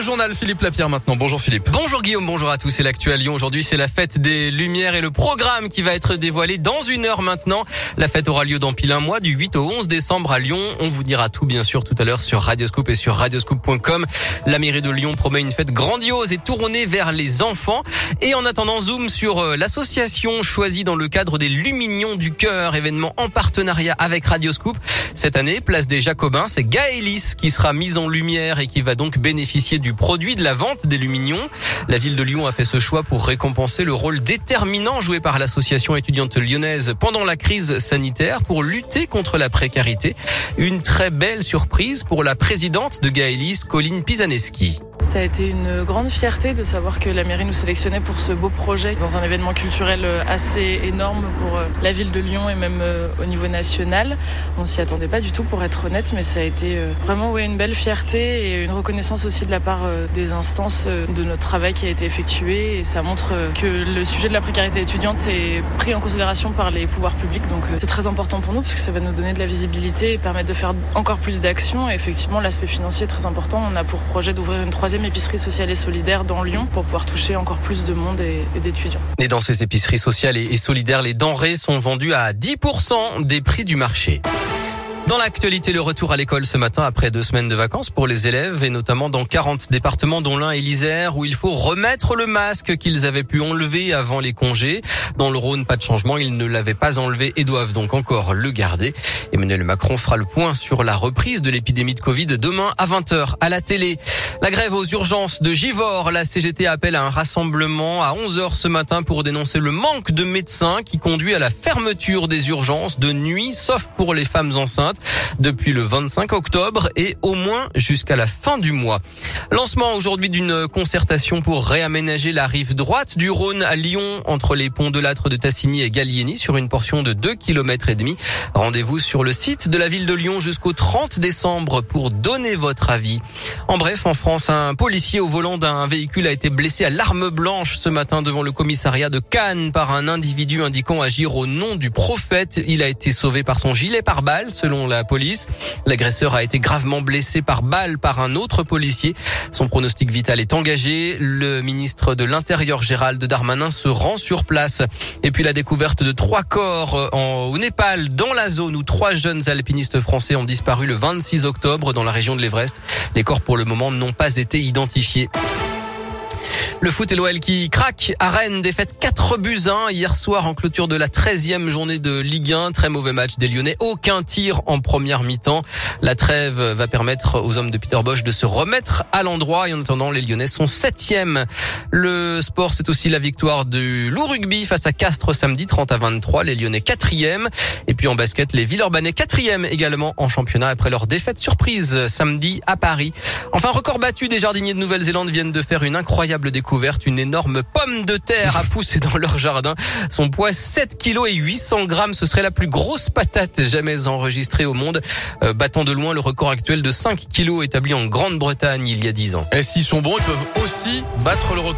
Le journal Philippe Lapierre maintenant. Bonjour Philippe. Bonjour Guillaume, bonjour à tous. C'est l'actu à Lyon. Aujourd'hui, c'est la fête des Lumières et le programme qui va être dévoilé dans une heure maintenant. La fête aura lieu dans pile un mois, du 8 au 11 décembre à Lyon. On vous dira tout, bien sûr, tout à l'heure sur Radioscoop et sur radioscoop.com. La mairie de Lyon promet une fête grandiose et tournée vers les enfants. Et en attendant, zoom sur euh, l'association choisie dans le cadre des Lumignons du Cœur, événement en partenariat avec Radioscoop. Cette année, place des Jacobins, c'est Gaëlis qui sera mise en lumière et qui va donc bénéficier du produit de la vente des Lumignons. La ville de Lyon a fait ce choix pour récompenser le rôle déterminant joué par l'association étudiante lyonnaise pendant la crise sanitaire pour lutter contre la précarité. Une très belle surprise pour la présidente de Gaëlis, Colline Pisaneski. Ça a été une grande fierté de savoir que la mairie nous sélectionnait pour ce beau projet dans un événement culturel assez énorme pour euh, la ville de Lyon et même euh, au niveau national. On s'y attendait pas du tout pour être honnête, mais ça a été euh, vraiment ouais, une belle fierté et une reconnaissance aussi de la part des instances de notre travail qui a été effectué et ça montre que le sujet de la précarité étudiante est pris en considération par les pouvoirs publics. Donc c'est très important pour nous parce que ça va nous donner de la visibilité et permettre de faire encore plus d'actions. Et effectivement, l'aspect financier est très important. On a pour projet d'ouvrir une troisième épicerie sociale et solidaire dans Lyon pour pouvoir toucher encore plus de monde et, d'étudiants. Et dans ces épiceries sociales et solidaires, les denrées sont vendues à 10% des prix du marché. Dans l'actualité, le retour à l'école ce matin après deux semaines de vacances pour les élèves et notamment dans 40 départements dont l'un est l'Isère où il faut remettre le masque qu'ils avaient pu enlever avant les congés. Dans le Rhône, pas de changement, ils ne l'avaient pas enlevé et doivent donc encore le garder. Emmanuel Macron fera le point sur la reprise de l'épidémie de Covid demain à 20h à la télé. La grève aux urgences de Givor, la CGT appelle à un rassemblement à 11h ce matin pour dénoncer le manque de médecins qui conduit à la fermeture des urgences de nuit sauf pour les femmes enceintes depuis le 25 octobre et au moins jusqu'à la fin du mois. Lancement aujourd'hui d'une concertation pour réaménager la rive droite du Rhône à Lyon entre les ponts de Lâtre de Tassigny et Gallieni sur une portion de 2 km et demi. Rendez-vous sur le site de la ville de Lyon jusqu'au 30 décembre pour donner votre avis. En bref, en France, un policier au volant d'un véhicule a été blessé à l'arme blanche ce matin devant le commissariat de Cannes par un individu indiquant agir au nom du prophète. Il a été sauvé par son gilet pare-balles selon la police. L'agresseur a été gravement blessé par balle par un autre policier. Son pronostic vital est engagé. Le ministre de l'Intérieur Gérald Darmanin se rend sur place. Et puis la découverte de trois corps en, au Népal, dans la zone où trois jeunes alpinistes français ont disparu le 26 octobre dans la région de l'Everest. Les corps pour le moment n'ont pas été identifiés. Le foot et l'OL qui craque à Rennes, défaite 4 buts 1 hier soir en clôture de la 13e journée de Ligue 1. Très mauvais match des Lyonnais, aucun tir en première mi-temps. La trêve va permettre aux hommes de Peter Bosch de se remettre à l'endroit et en attendant les Lyonnais sont 7e. Le sport c'est aussi la victoire du Loup Rugby face à Castres samedi 30 à 23, les Lyonnais 4e et puis en basket les Villeurbanais 4e également en championnat après leur défaite surprise samedi à Paris. Enfin record battu des jardiniers de Nouvelle-Zélande viennent de faire une incroyable découverte une énorme pomme de terre a poussé dans leur jardin. Son poids 7 kg et 800 grammes. Ce serait la plus grosse patate jamais enregistrée au monde, euh, battant de loin le record actuel de 5 kg établi en Grande-Bretagne il y a 10 ans. Et s'ils sont bons, ils peuvent aussi battre le record.